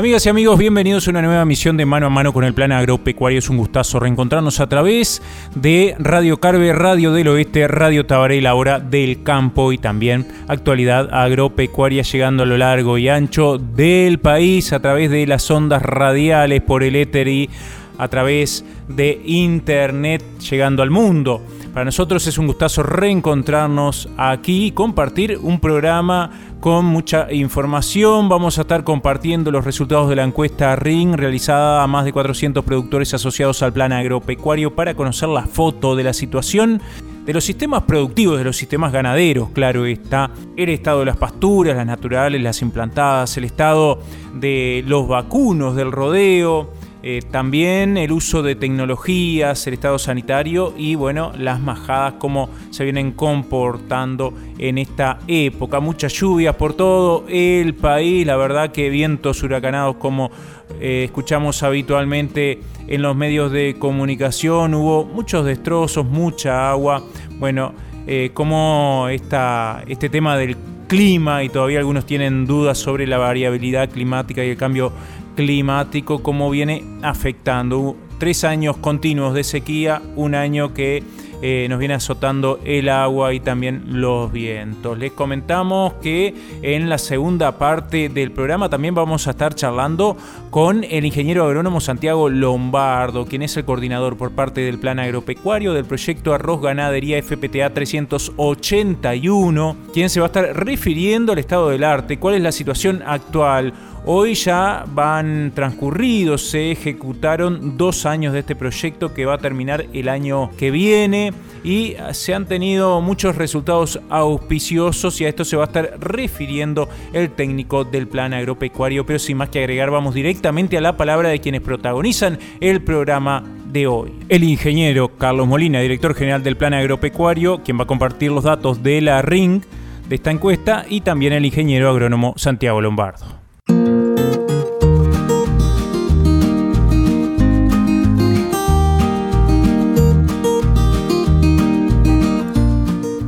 Amigas y amigos, bienvenidos a una nueva misión de Mano a Mano con el Plan Agropecuario. Es un gustazo reencontrarnos a través de Radio Carve, Radio del Oeste, Radio Tabaré, la hora del campo y también actualidad agropecuaria llegando a lo largo y ancho del país a través de las ondas radiales por el éter y a través de internet llegando al mundo. Para nosotros es un gustazo reencontrarnos aquí y compartir un programa con mucha información. Vamos a estar compartiendo los resultados de la encuesta RING realizada a más de 400 productores asociados al plan agropecuario para conocer la foto de la situación de los sistemas productivos, de los sistemas ganaderos, claro está, el estado de las pasturas, las naturales, las implantadas, el estado de los vacunos, del rodeo, eh, también el uso de tecnologías, el estado sanitario y bueno, las majadas, cómo se vienen comportando en esta época. Muchas lluvias por todo el país, la verdad que vientos huracanados como eh, escuchamos habitualmente en los medios de comunicación, hubo muchos destrozos, mucha agua. Bueno, eh, como este tema del clima y todavía algunos tienen dudas sobre la variabilidad climática y el cambio climático, cómo viene afectando. Tres años continuos de sequía, un año que eh, nos viene azotando el agua y también los vientos. Les comentamos que en la segunda parte del programa también vamos a estar charlando con el ingeniero agrónomo Santiago Lombardo, quien es el coordinador por parte del Plan Agropecuario del proyecto Arroz Ganadería FPTA 381, quien se va a estar refiriendo al estado del arte, cuál es la situación actual Hoy ya van transcurridos, se ejecutaron dos años de este proyecto que va a terminar el año que viene y se han tenido muchos resultados auspiciosos y a esto se va a estar refiriendo el técnico del plan agropecuario. Pero sin más que agregar, vamos directamente a la palabra de quienes protagonizan el programa de hoy. El ingeniero Carlos Molina, director general del plan agropecuario, quien va a compartir los datos de la RING de esta encuesta y también el ingeniero agrónomo Santiago Lombardo.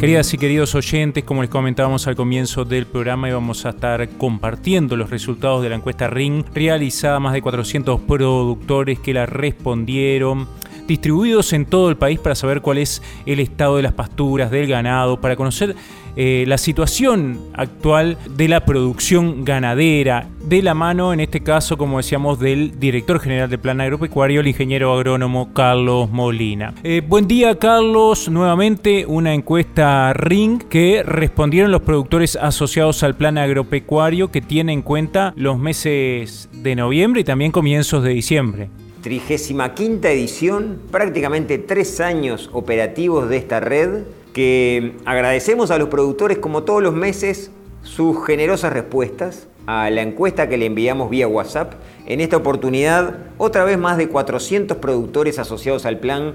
Queridas y queridos oyentes, como les comentábamos al comienzo del programa, íbamos a estar compartiendo los resultados de la encuesta RING realizada a más de 400 productores que la respondieron distribuidos en todo el país para saber cuál es el estado de las pasturas, del ganado, para conocer eh, la situación actual de la producción ganadera, de la mano, en este caso, como decíamos, del director general de Plan Agropecuario, el ingeniero agrónomo Carlos Molina. Eh, buen día, Carlos. Nuevamente una encuesta RING que respondieron los productores asociados al Plan Agropecuario que tiene en cuenta los meses de noviembre y también comienzos de diciembre. 35 edición, prácticamente tres años operativos de esta red que agradecemos a los productores como todos los meses sus generosas respuestas a la encuesta que le enviamos vía WhatsApp. En esta oportunidad, otra vez más de 400 productores asociados al plan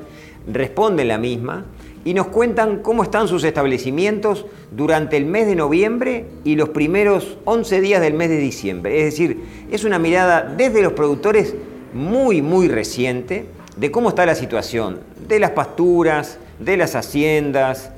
responden la misma y nos cuentan cómo están sus establecimientos durante el mes de noviembre y los primeros 11 días del mes de diciembre. Es decir, es una mirada desde los productores muy, muy reciente de cómo está la situación de las pasturas, de las haciendas,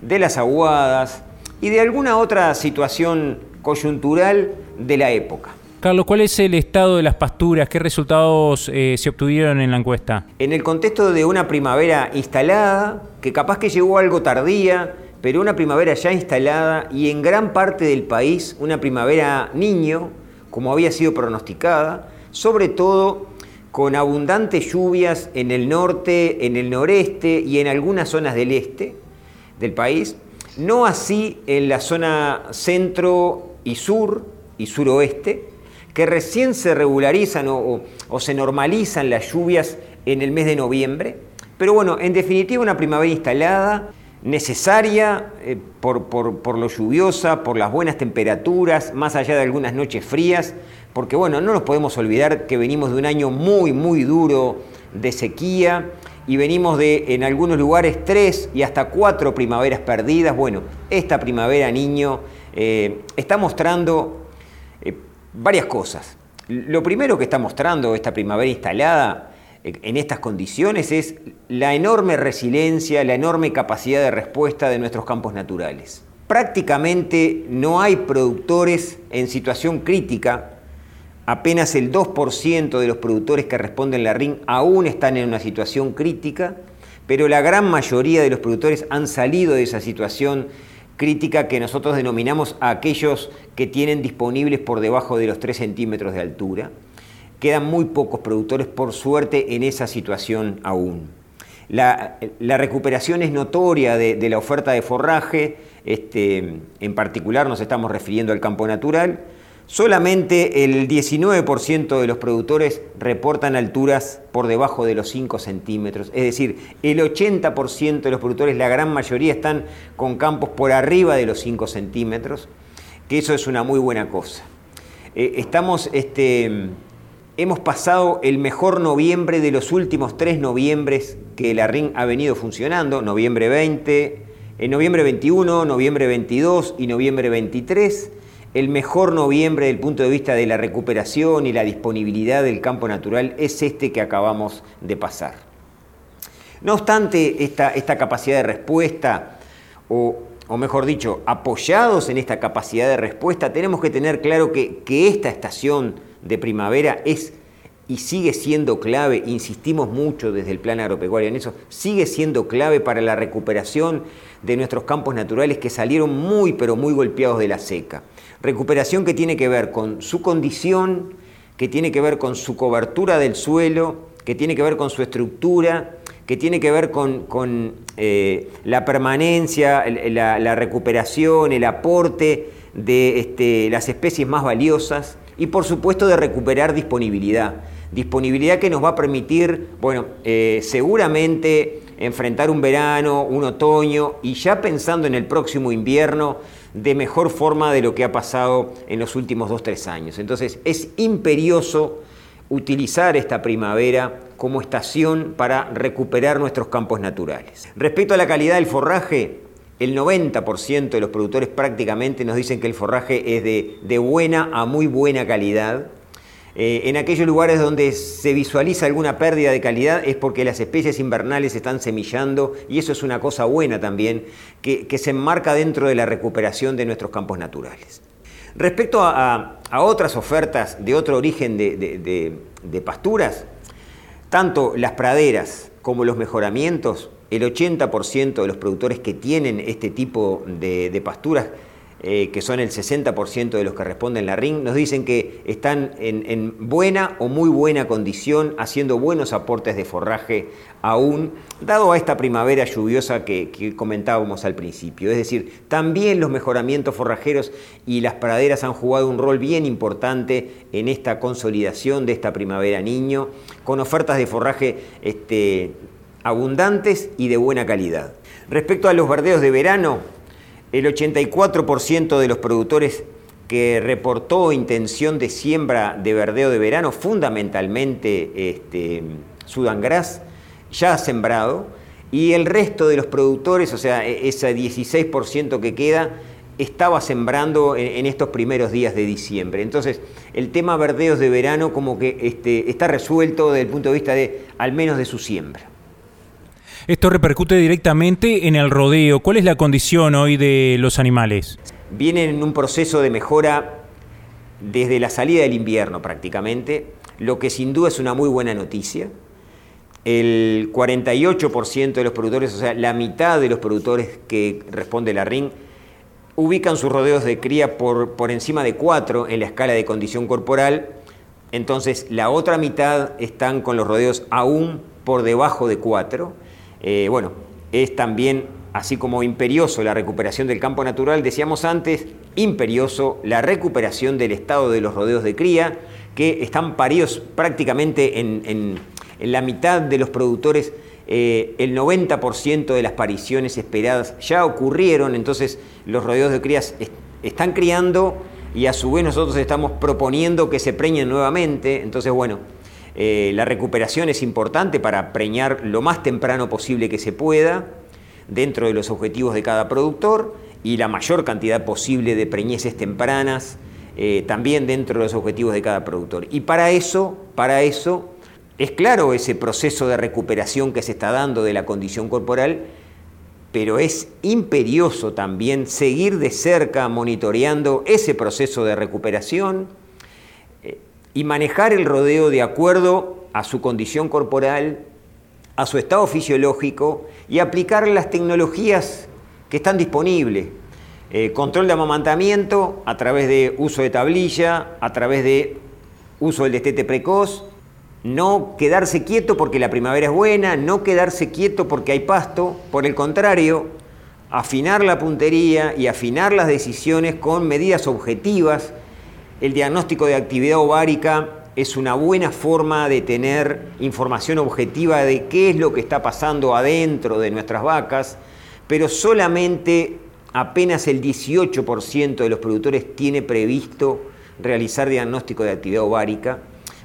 de las aguadas y de alguna otra situación coyuntural de la época. Carlos, ¿cuál es el estado de las pasturas? ¿Qué resultados eh, se obtuvieron en la encuesta? En el contexto de una primavera instalada, que capaz que llegó algo tardía, pero una primavera ya instalada y en gran parte del país una primavera niño, como había sido pronosticada, sobre todo con abundantes lluvias en el norte, en el noreste y en algunas zonas del este del país, no así en la zona centro y sur y suroeste, que recién se regularizan o, se normalizan las lluvias en el mes de noviembre. Pero bueno, en definitiva una primavera instalada, necesaria eh, por, por, lo lluviosa, por las buenas temperaturas, más allá de algunas noches frías, porque bueno, no nos podemos olvidar que venimos de un año muy, muy duro de sequía y venimos de en algunos lugares tres y hasta cuatro primaveras perdidas. Bueno, esta primavera, niño, eh, está mostrando eh, varias cosas. Lo primero que está mostrando esta primavera instalada en estas condiciones es la enorme resiliencia, la enorme capacidad de respuesta de nuestros campos naturales. Prácticamente no hay productores en situación crítica, apenas el 2% de los productores que responden la RIN aún están en una situación crítica, pero la gran mayoría de los productores han salido de esa situación crítica que nosotros denominamos a aquellos que tienen disponibles por debajo de los 3 centímetros de altura. Quedan muy pocos productores, por suerte, en esa situación aún. La, recuperación es notoria de, la oferta de forraje, este, en particular nos estamos refiriendo al campo natural. Solamente el 19% de los productores reportan alturas por debajo de los 5 centímetros. Es decir, el 80% de los productores, la gran mayoría, están con campos por arriba de los 5 centímetros, que eso es una muy buena cosa. Eh, estamos este, Hemos pasado el mejor noviembre de los últimos tres noviembres que la RIN ha venido funcionando, noviembre 20, en noviembre 21, noviembre 22 y noviembre 23. El mejor noviembre del punto de vista de la recuperación y la disponibilidad del campo natural es este que acabamos de pasar. No obstante, esta, esta capacidad de respuesta, o, mejor dicho, apoyados en esta capacidad de respuesta, tenemos que tener claro que, que esta estación de primavera es y sigue siendo clave, insistimos mucho desde el plan agropecuario en eso, sigue siendo clave para la recuperación de nuestros campos naturales que salieron muy pero muy golpeados de la seca. Recuperación que tiene que ver con su condición, que tiene que ver con su cobertura del suelo, que tiene que ver con su estructura, que tiene que ver con, eh, la permanencia, la, recuperación, el aporte de este, las especies más valiosas y por supuesto de recuperar disponibilidad. Disponibilidad que nos va a permitir, bueno, eh, seguramente enfrentar un verano, un otoño y ya pensando en el próximo invierno de mejor forma de lo que ha pasado en los últimos dos, tres años. Entonces es imperioso utilizar esta primavera como estación para recuperar nuestros campos naturales. Respecto a la calidad del forraje, el 90% de los productores prácticamente nos dicen que el forraje es de, buena a muy buena calidad. Eh, en aquellos lugares donde se visualiza alguna pérdida de calidad es porque las especies invernales están semillando y eso es una cosa buena también, que, se enmarca dentro de la recuperación de nuestros campos naturales. Respecto a, otras ofertas de otro origen de pasturas, tanto las praderas como los mejoramientos el 80% de los productores que tienen este tipo de, pasturas, eh, que son el 60% de los que responden la RIN, nos dicen que están en, buena o muy buena condición, haciendo buenos aportes de forraje aún, dado a esta primavera lluviosa que, comentábamos al principio. Es decir, también los mejoramientos forrajeros y las praderas han jugado un rol bien importante en esta consolidación de esta primavera niño, con ofertas de forraje este, abundantes y de buena calidad. Respecto a los verdeos de verano, el 84% de los productores que reportó intención de siembra de verdeo de verano, fundamentalmente este, Sudangras, ya ha sembrado, y el resto de los productores, o sea, e, ese 16% que queda, estaba sembrando en, estos primeros días de diciembre. Entonces, el tema verdeos de verano como que este, está resuelto desde el punto de vista de, al menos de su siembra. Esto repercute directamente en el rodeo. ¿Cuál es la condición hoy de los animales? Vienen en un proceso de mejora desde la salida del invierno prácticamente, lo que sin duda es una muy buena noticia. El 48% de los productores, o sea, la mitad de los productores que responde la RIN, ubican sus rodeos de cría por, por encima de 4 en la escala de condición corporal. Entonces, la otra mitad están con los rodeos aún por debajo de 4 eh, bueno, es también, así como imperioso la recuperación del campo natural, decíamos antes, imperioso la recuperación del estado de los rodeos de cría, que están paridos prácticamente en, la mitad de los productores. Eh, el 90% de las pariciones esperadas ya ocurrieron, entonces los rodeos de crías están criando y a su vez nosotros estamos proponiendo que se preñen nuevamente, entonces bueno, eh, la recuperación es importante para preñar lo más temprano posible que se pueda dentro de los objetivos de cada productor y la mayor cantidad posible de preñeces tempranas eh, también dentro de los objetivos de cada productor. Y para eso, para eso, es claro ese proceso de recuperación que se está dando de la condición corporal, pero es imperioso también seguir de cerca monitoreando ese proceso de recuperación y manejar el rodeo de acuerdo a su condición corporal, a su estado fisiológico y aplicar las tecnologías que están disponibles. Eh, control de amamantamiento a través de uso de tablilla, a través de uso del destete precoz, no quedarse quieto porque la primavera es buena, no quedarse quieto porque hay pasto, por el contrario, afinar la puntería y afinar las decisiones con medidas objetivas. El diagnóstico de actividad ovárica es una buena forma de tener información objetiva de qué es lo que está pasando adentro de nuestras vacas, pero solamente apenas el 18% de los productores tiene previsto realizar diagnóstico de actividad ovárica.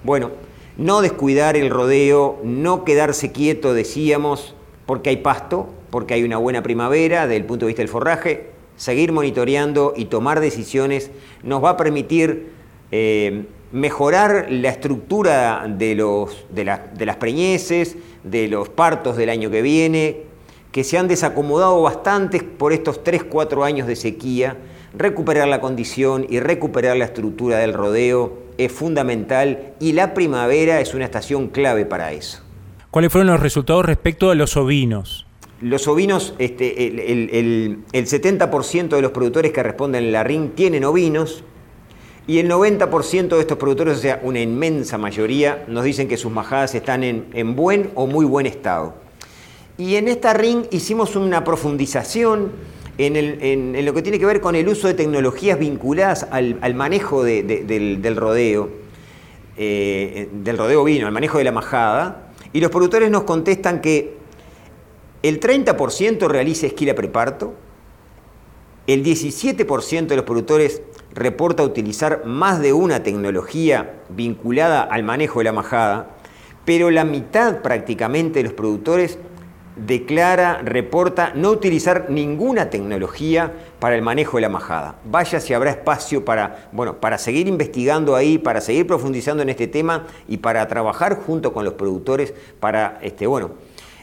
Bueno, no descuidar el rodeo, no quedarse quieto, decíamos, porque hay pasto, porque hay una buena primavera desde el punto de vista del forraje, seguir monitoreando y tomar decisiones nos va a permitir eh, mejorar la estructura de, los, de, de las preñeces, de los partos del año que viene, que se han desacomodado bastante por estos 3-4 años de sequía, recuperar la condición y recuperar la estructura del rodeo es fundamental y la primavera es una estación clave para eso. ¿Cuáles fueron los resultados respecto a los ovinos? Los ovinos, este, el, 70% de los productores que responden en la RIN tienen ovinos y el 90% de estos productores, o sea, una inmensa mayoría, nos dicen que sus majadas están en, buen o muy buen estado. Y en esta RIN hicimos una profundización en, lo que tiene que ver con el uso de tecnologías vinculadas al, manejo del, rodeo, eh, del rodeo vino, al manejo de la majada, y los productores nos contestan que el 30% realiza esquila preparto, el 17% de los productores reporta utilizar más de una tecnología vinculada al manejo de la majada, pero la mitad prácticamente de los productores declara, reporta no utilizar ninguna tecnología para el manejo de la majada. Vaya si habrá espacio para, bueno, para seguir investigando ahí, para seguir profundizando en este tema y para trabajar junto con los productores para este, bueno,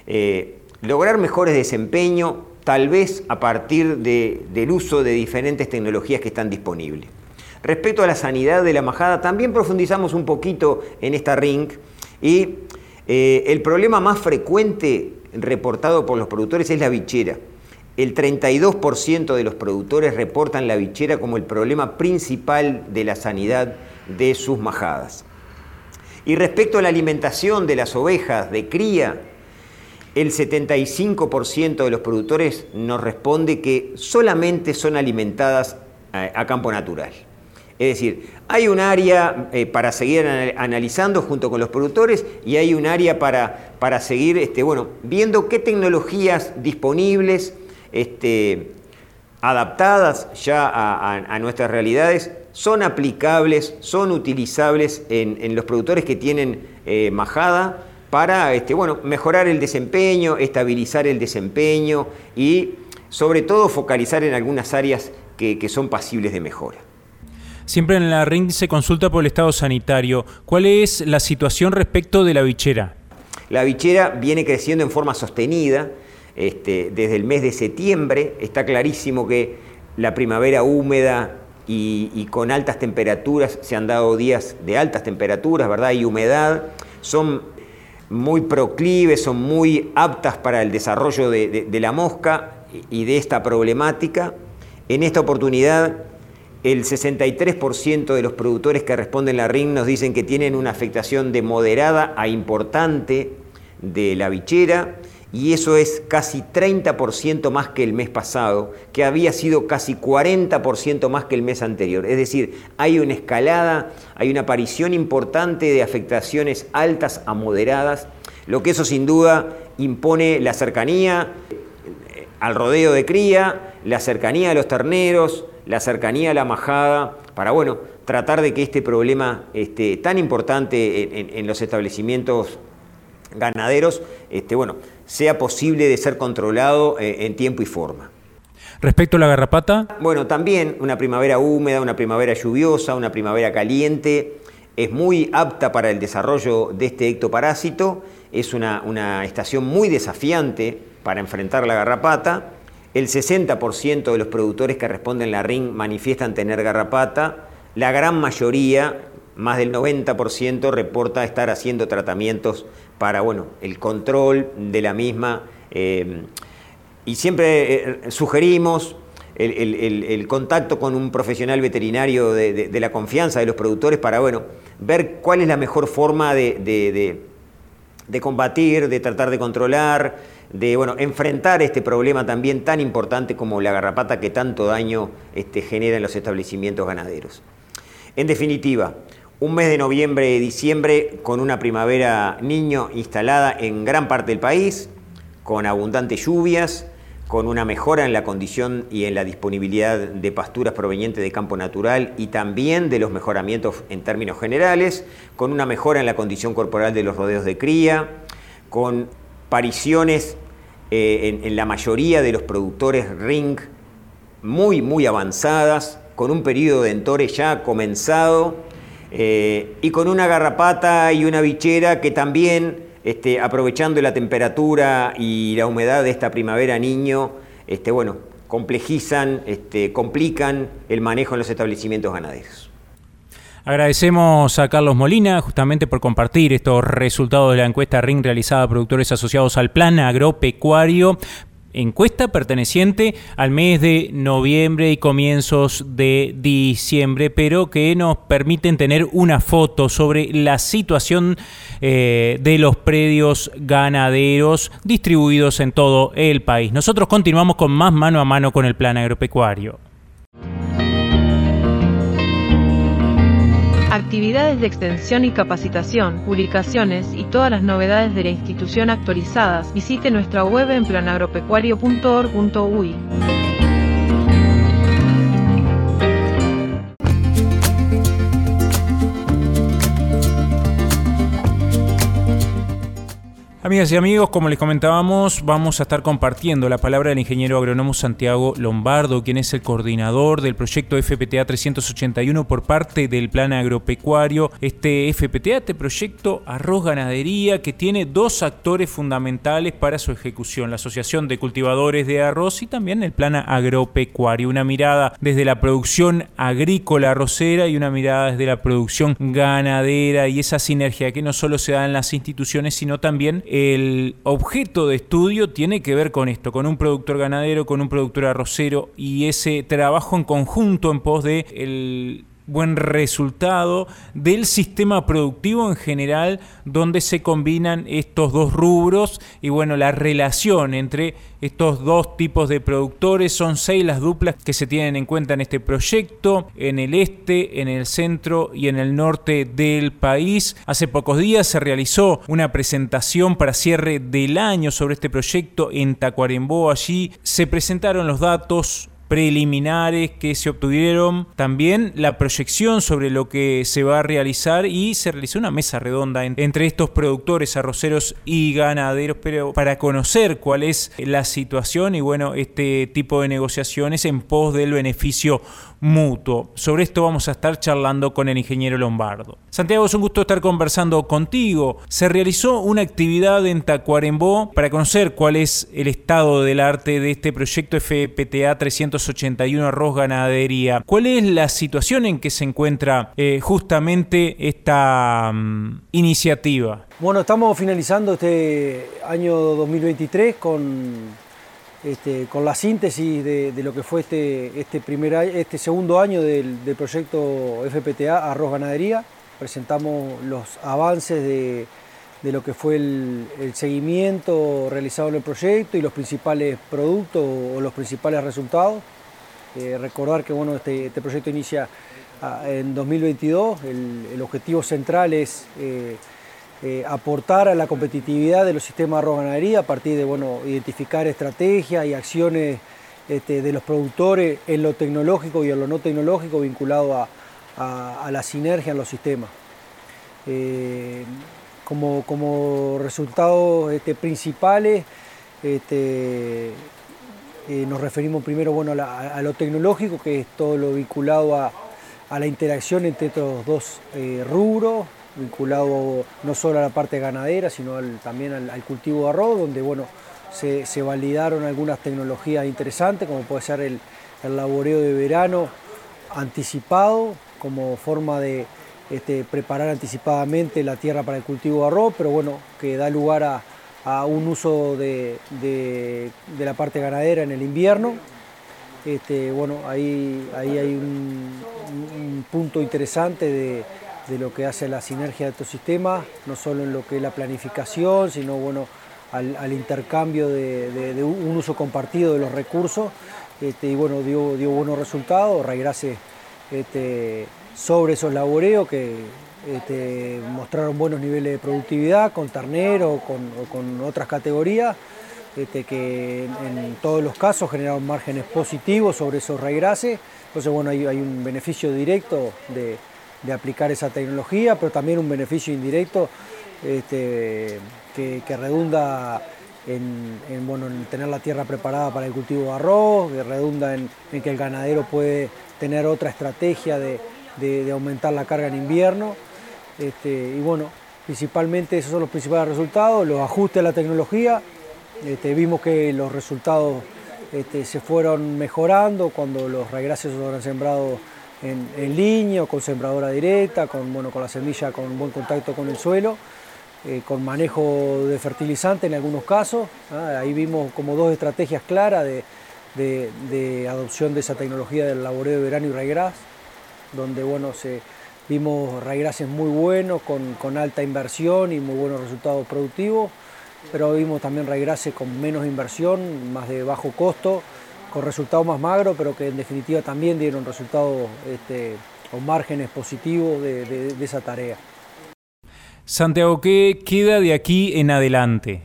eh, lograr mejores desempeños, tal vez a partir del uso de diferentes tecnologías que están disponibles. Respecto a la sanidad de la majada, también profundizamos un poquito en esta ring y eh, el problema más frecuente reportado por los productores es la bichera. El 32% de los productores reportan la bichera como el problema principal de la sanidad de sus majadas. Y respecto a la alimentación de las ovejas de cría, el 75% de los productores nos responde que solamente son alimentadas a campo natural. Es decir, hay un área eh, para seguir analizando junto con los productores y hay un área para, para seguir este, bueno, viendo qué tecnologías disponibles, este, adaptadas ya a, nuestras realidades, son aplicables, son utilizables en, los productores que tienen eh, majada para este, bueno, mejorar el desempeño, estabilizar el desempeño y sobre todo focalizar en algunas áreas que son pasibles de mejora. Siempre en la RING se consulta por el estado sanitario. ¿Cuál es la situación respecto de la bichera? La bichera viene creciendo en forma sostenida este, desde el mes de septiembre. Está clarísimo que la primavera húmeda y, con altas temperaturas, se han dado días de altas temperaturas, ¿verdad? Y humedad, son muy proclives, son muy aptas para el desarrollo de la mosca y de esta problemática. En esta oportunidad el 63% de los productores que responden la RIN nos dicen que tienen una afectación de moderada a importante de la bichera y eso es casi 30% más que el mes pasado, que había sido casi 40% más que el mes anterior. Es decir, hay una escalada, hay una aparición importante de afectaciones altas a moderadas, lo que eso sin duda impone la cercanía eh, al rodeo de cría, la cercanía a los terneros, la cercanía a la majada, para bueno, tratar de que este problema este, tan importante en, los establecimientos ganaderos, este, bueno, sea posible de ser controlado eh, en tiempo y forma. Respecto a la garrapata. Bueno, también una primavera húmeda, una primavera lluviosa, una primavera caliente, es muy apta para el desarrollo de este ectoparásito, es una, una estación muy desafiante para enfrentar la garrapata. El 60% de los productores que responden la RING manifiestan tener garrapata. La gran mayoría, más del 90%, reporta estar haciendo tratamientos para bueno, el control de la misma. Eh, y siempre eh, sugerimos el, contacto con un profesional veterinario de, la confianza de los productores para bueno, ver cuál es la mejor forma de, combatir, de tratar de controlar, de bueno, enfrentar este problema también tan importante como la garrapata que tanto daño este, genera en los establecimientos ganaderos. En definitiva, un mes de noviembre y diciembre con una primavera niño instalada en gran parte del país, con abundantes lluvias, con una mejora en la condición y en la disponibilidad de pasturas provenientes de campo natural y también de los mejoramientos en términos generales, con una mejora en la condición corporal de los rodeos de cría, con pariciones eh, en, la mayoría de los productores ring muy, muy avanzadas, con un periodo de entore ya comenzado eh, y con una garrapata y una bichera que también este, aprovechando la temperatura y la humedad de esta primavera niño, este, bueno, complejizan, este, complican el manejo en los establecimientos ganaderos. Agradecemos a Carlos Molina justamente por compartir estos resultados de la encuesta RING realizada a productores asociados al plan agropecuario encuesta perteneciente al mes de noviembre y comienzos de diciembre, pero que nos permiten tener una foto sobre la situación eh, de los predios ganaderos distribuidos en todo el país. Nosotros continuamos con más mano a mano con el plan agropecuario. Actividades de extensión y capacitación, publicaciones y todas las novedades de la institución actualizadas, visite nuestra web en planagropecuario.org.uy. Amigas y amigos, como les comentábamos, vamos a estar compartiendo la palabra del ingeniero agrónomo Santiago Lombardo, quien es el coordinador del proyecto FPTA 381 por parte del Plan Agropecuario. Este FPTA, este proyecto Arroz Ganadería, que tiene dos actores fundamentales para su ejecución, la Asociación de Cultivadores de Arroz y también el Plan Agropecuario. Una mirada desde la producción agrícola arrocera y una mirada desde la producción ganadera y esa sinergia que no solo se da en las instituciones, sino también el objeto de estudio tiene que ver con esto, con un productor ganadero, con un productor arrocero y ese trabajo en conjunto en pos de el buen resultado del sistema productivo en general donde se combinan estos dos rubros y bueno, la relación entre estos dos tipos de productores son seis las duplas que se tienen en cuenta en este proyecto en el este, en el centro y en el norte del país. Hace pocos días se realizó una presentación para cierre del año sobre este proyecto en Tacuarembó. Allí se presentaron los datos preliminares que se obtuvieron, también la proyección sobre lo que se va a realizar y se realizó una mesa redonda entre estos productores arroceros y ganaderos pero para conocer cuál es la situación y bueno, este tipo de negociaciones en pos del beneficio mutuo. Sobre esto vamos a estar charlando con el ingeniero Lombardo. Santiago, es un gusto estar conversando contigo. Se realizó una actividad en Tacuarembó para conocer cuál es el estado del arte de este proyecto FPTA 381 Arroz Ganadería. ¿Cuál es la situación en que se encuentra eh, justamente esta mm, iniciativa? Bueno, estamos finalizando este año 2023 con este, con la síntesis de, lo que fue este, este, primer, este segundo año del, proyecto FPTA Arroz Ganadería. Presentamos los avances de, lo que fue el, seguimiento realizado en el proyecto y los principales productos o los principales resultados. Eh, recordar que bueno, este, este proyecto inicia ah, en 2022, el, objetivo central es eh, eh, aportar a la competitividad de los sistemas de ganadería a partir de bueno, identificar estrategias y acciones este, de los productores en lo tecnológico y en lo no tecnológico vinculado a, la sinergia en los sistemas. Eh, como, como, resultados este, principales, este, eh, nos referimos primero bueno, a, lo tecnológico, que es todo lo vinculado a, la interacción entre estos dos rubros, vinculado no solo a la parte ganadera, sino también al, cultivo de arroz, donde bueno, se, validaron algunas tecnologías interesantes, como puede ser el, el laboreo de verano anticipado, como forma de este, preparar anticipadamente la tierra para el cultivo de arroz, pero bueno, que da lugar a, un uso de, la parte ganadera en el invierno. Este, bueno, ahí, ahí hay un, punto interesante de, lo que hace la sinergia de estos sistemas, no solo en lo que es la planificación, sino bueno, al, intercambio de, un uso compartido de los recursos. Este, y bueno, dio, dio buenos resultados. Raigrase este, sobre esos laboreos que este, mostraron buenos niveles de productividad con ternero o con, otras categorías, este, que en, todos los casos generaron márgenes positivos sobre esos raigrases. Entonces, bueno, hay, un beneficio directo de, aplicar esa tecnología, pero también un beneficio indirecto este, que, redunda en, tener la tierra preparada para el cultivo de arroz, que redunda en que el ganadero puede tener otra estrategia de, de, aumentar la carga en invierno. Este, y bueno, principalmente esos son los principales resultados, los ajustes a la tecnología. Este, vimos que los resultados se fueron mejorando cuando los raigrases fueron sembrados en, en, línea, con sembradora directa, con, bueno, con la semilla con buen contacto con el suelo, eh, con manejo de fertilizante en algunos casos. ¿ah? Ahí vimos como dos estrategias claras de, de, adopción de esa tecnología del laboreo de verano y raigras donde bueno, se, vimos raigrases muy buenos, con, alta inversión y muy buenos resultados productivos, pero vimos también raigrases con menos inversión, más de bajo costo, con resultados más magros, pero que en definitiva también dieron resultados este, o márgenes positivos de, esa tarea. Santiago, ¿qué queda de aquí en adelante?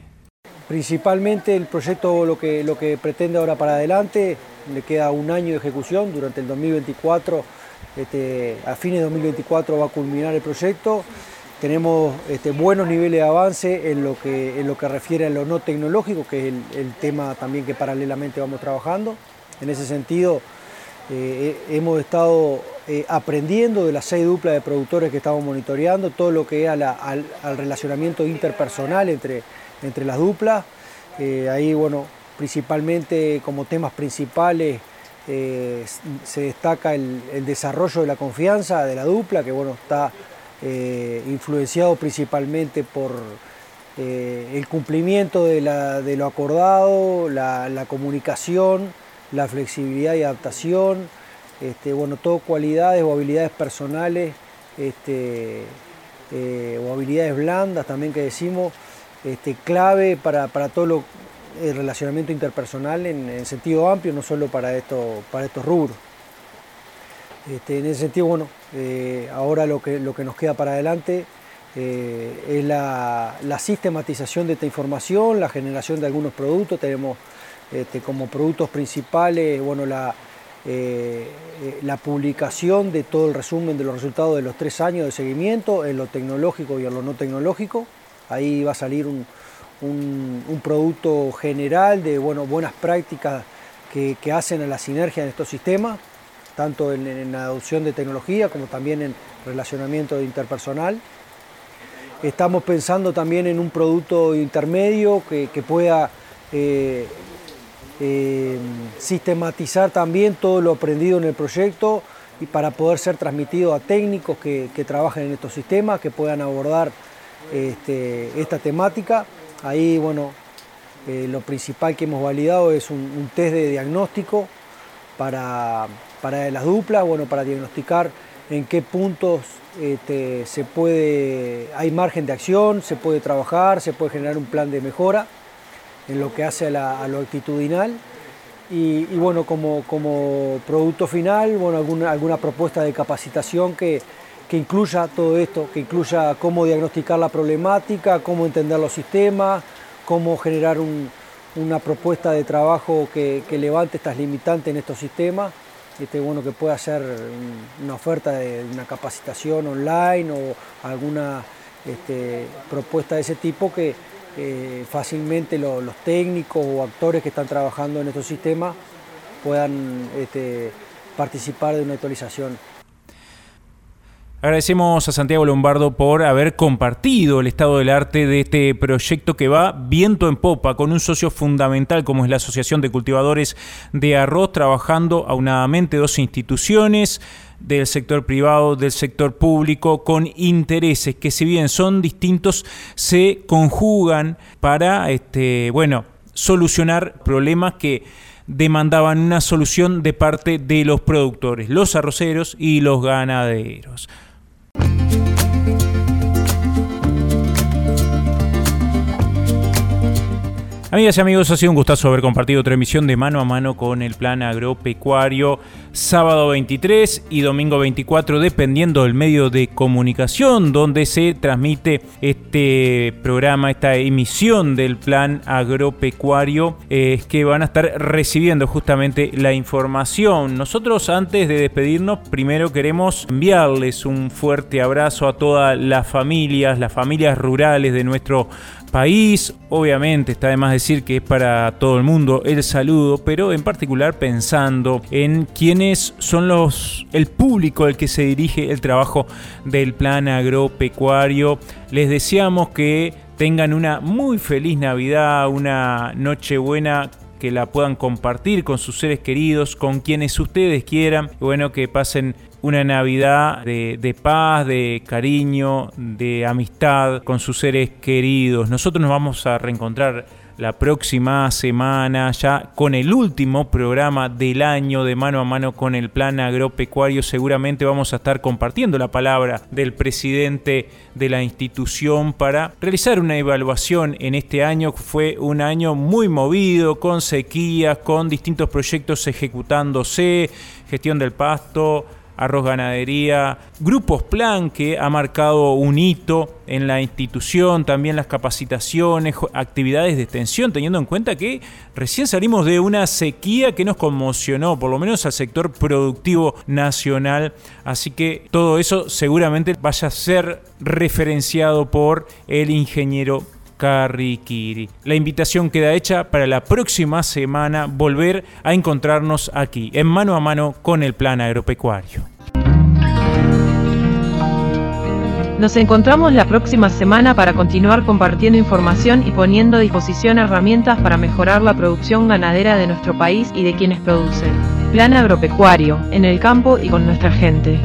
Principalmente el proyecto lo que, lo que pretende ahora para adelante, le queda un año de ejecución, durante el 2024 este, a fines de 2024 va a culminar el proyecto. Tenemos este, buenos niveles de avance en lo, que, en lo que refiere a lo no tecnológico, que es el, tema también que paralelamente vamos trabajando. En ese sentido, eh, hemos estado eh, aprendiendo de las seis duplas de productores que estamos monitoreando, todo lo que es al, relacionamiento interpersonal entre, entre las duplas. Eh, ahí, bueno, principalmente como temas principales se destaca el, desarrollo de la confianza de la dupla, que bueno, está eh, influenciado principalmente por eh, el cumplimiento de, lo acordado, la, comunicación, la flexibilidad y adaptación, este, bueno, todo cualidades o habilidades personales este, o habilidades blandas también que decimos, este, clave para, todo lo el relacionamiento interpersonal en, sentido amplio, no solo para, para estos rubros. Este, en ese sentido, bueno, eh, ahora lo que, lo que nos queda para adelante eh, es la, sistematización de esta información, la generación de algunos productos. Tenemos este, como productos principales bueno, la, eh, la publicación de todo el resumen de los resultados de los tres años de seguimiento en lo tecnológico y en lo no tecnológico. Ahí va a salir un, un, producto general de bueno, buenas prácticas que, hacen a la sinergia en estos sistemas, tanto en, la adopción de tecnología como también en relacionamiento interpersonal. Estamos pensando también en un producto intermedio que, pueda eh, eh, sistematizar también todo lo aprendido en el proyecto y para poder ser transmitido a técnicos que, trabajen en estos sistemas, que puedan abordar este, esta temática. Ahí, bueno, eh, lo principal que hemos validado es un, test de diagnóstico para, las duplas, bueno, para diagnosticar en qué puntos este, se puede, hay margen de acción, se puede trabajar, se puede generar un plan de mejora en lo que hace a, lo actitudinal. Y, bueno, como, producto final, bueno, alguna, alguna propuesta de capacitación que, que incluya todo esto, que incluya cómo diagnosticar la problemática, cómo entender los sistemas, cómo generar una propuesta de trabajo que, levante estas limitantes en estos sistemas, este, bueno, que pueda ser una oferta de una capacitación online o alguna este, propuesta de ese tipo que eh, fácilmente los técnicos o actores que están trabajando en estos sistemas puedan este, participar de una actualización. Agradecemos a Santiago Lombardo por haber compartido el estado del arte de este proyecto que va viento en popa con un socio fundamental como es la Asociación de Cultivadores de Arroz, trabajando aunadamente dos instituciones del sector privado, del sector público, con intereses que si bien son distintos, se conjugan para, este, bueno, solucionar problemas que demandaban una solución de parte de los productores, los arroceros y los ganaderos. Amigas y amigos, ha sido un gustazo haber compartido otra emisión de mano a mano con el plan agropecuario sábado 23 y domingo 24, dependiendo del medio de comunicación donde se transmite este programa, esta emisión del plan agropecuario, es que van a estar recibiendo justamente la información. Nosotros antes de despedirnos, primero queremos enviarles un fuerte abrazo a todas las familias, las familias rurales de nuestro país. Obviamente está de más decir que es para todo el mundo el saludo, pero en particular pensando en son los el público al que se dirige el trabajo del plan agropecuario. Les deseamos que tengan una muy feliz Navidad, una noche buena que la puedan compartir con sus seres queridos, con quienes ustedes quieran. Bueno, que pasen una Navidad de, paz, de cariño, de amistad con sus seres queridos. Nosotros nos vamos a reencontrar la próxima semana ya con el último programa del año de mano a mano con el plan agropecuario. Seguramente vamos a estar compartiendo la palabra del presidente de la institución para realizar una evaluación en este año. Fue un año muy movido, con sequías, con distintos proyectos ejecutándose, gestión del pasto, Arroz Ganadería, Grupos Plan que ha marcado un hito en la institución, también las capacitaciones, actividades de extensión, teniendo en cuenta que recién salimos de una sequía que nos conmocionó, por lo menos al sector productivo nacional, así que todo eso seguramente vaya a ser referenciado por el ingeniero Karikiri. La invitación queda hecha para la próxima semana volver a encontrarnos aquí, en mano a mano con el plan agropecuario. Nos encontramos la próxima semana para continuar compartiendo información y poniendo a disposición herramientas para mejorar la producción ganadera de nuestro país y de quienes producen. Plan agropecuario, en el campo y con nuestra gente.